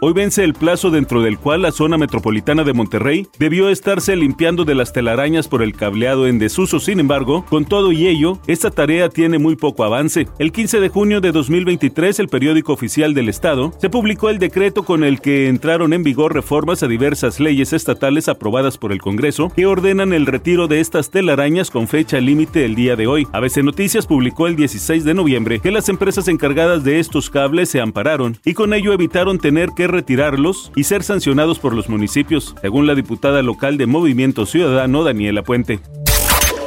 Hoy vence el plazo dentro del cual la zona metropolitana de Monterrey debió estarse limpiando de las telarañas por el cableado en desuso. Sin embargo, con todo y ello, esta tarea tiene muy poco avance. El 15 de junio de 2023, el periódico oficial del Estado se publicó el decreto con el que entraron en vigor reformas a diversas leyes estatales aprobadas por el Congreso que ordenan el retiro de estas telarañas con fecha límite el día de hoy. ABC Noticias publicó el 16 de noviembre que las empresas encargadas de estos cables se ampararon y con ello evitaron tener que retirarlos y ser sancionados por los municipios, según la diputada local de Movimiento Ciudadano, Daniela Puente.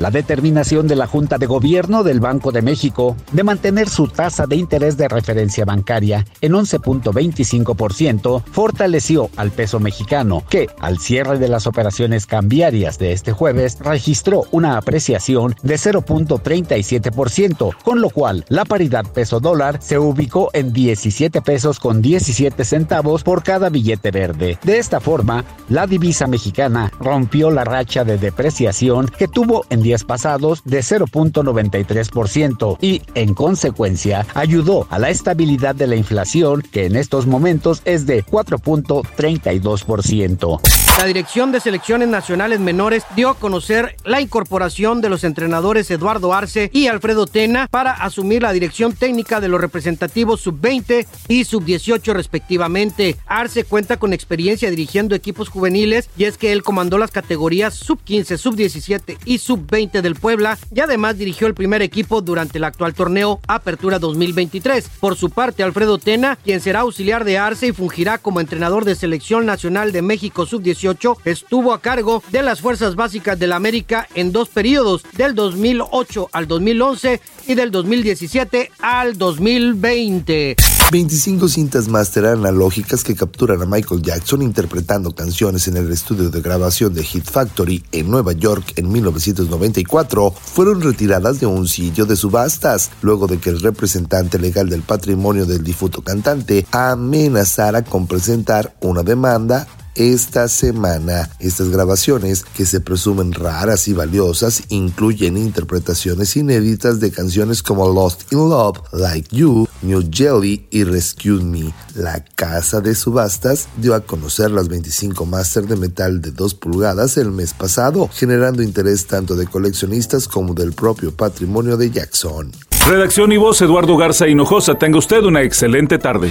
La determinación de la Junta de Gobierno del Banco de México de mantener su tasa de interés de referencia bancaria en 11.25% fortaleció al peso mexicano, que al cierre de las operaciones cambiarias de este jueves registró una apreciación de 0.37%, con lo cual la paridad peso dólar se ubicó en 17 pesos con 17 centavos por cada billete verde. De esta forma, la divisa mexicana rompió la racha de depreciación que tuvo en días pasados de 0.93% y, en consecuencia, ayudó a la estabilidad de la inflación que en estos momentos es de 4.32%. La Dirección de Selecciones Nacionales Menores dio a conocer la incorporación de los entrenadores Eduardo Arce y Alfredo Tena para asumir la dirección técnica de los representativos sub-20 y sub-18 respectivamente. Arce cuenta con experiencia dirigiendo equipos juveniles y es que él comandó las categorías sub-15, sub-17 y sub-20 del Puebla y además dirigió el primer equipo durante el actual torneo Apertura 2023. Por su parte, Alfredo Tena, quien será auxiliar de Arce y fungirá como entrenador de Selección Nacional de México sub-18 estuvo a cargo de las Fuerzas Básicas de la América en dos periodos, del 2008 al 2011 y del 2017 al 2020. 25 cintas máster analógicas que capturan a Michael Jackson interpretando canciones en el estudio de grabación de Hit Factory en Nueva York en 1994 fueron retiradas de un sitio de subastas luego de que el representante legal del patrimonio del difunto cantante amenazara con presentar una demanda esta semana. Estas grabaciones, que se presumen raras y valiosas, incluyen interpretaciones inéditas de canciones como Lost in Love, Like You, New Jelly y Rescue Me. La casa de subastas dio a conocer las 25 máster de metal de 2 pulgadas el mes pasado, generando interés tanto de coleccionistas como del propio patrimonio de Jackson. Redacción y voz Eduardo Garza Hinojosa. Tenga usted una excelente tarde.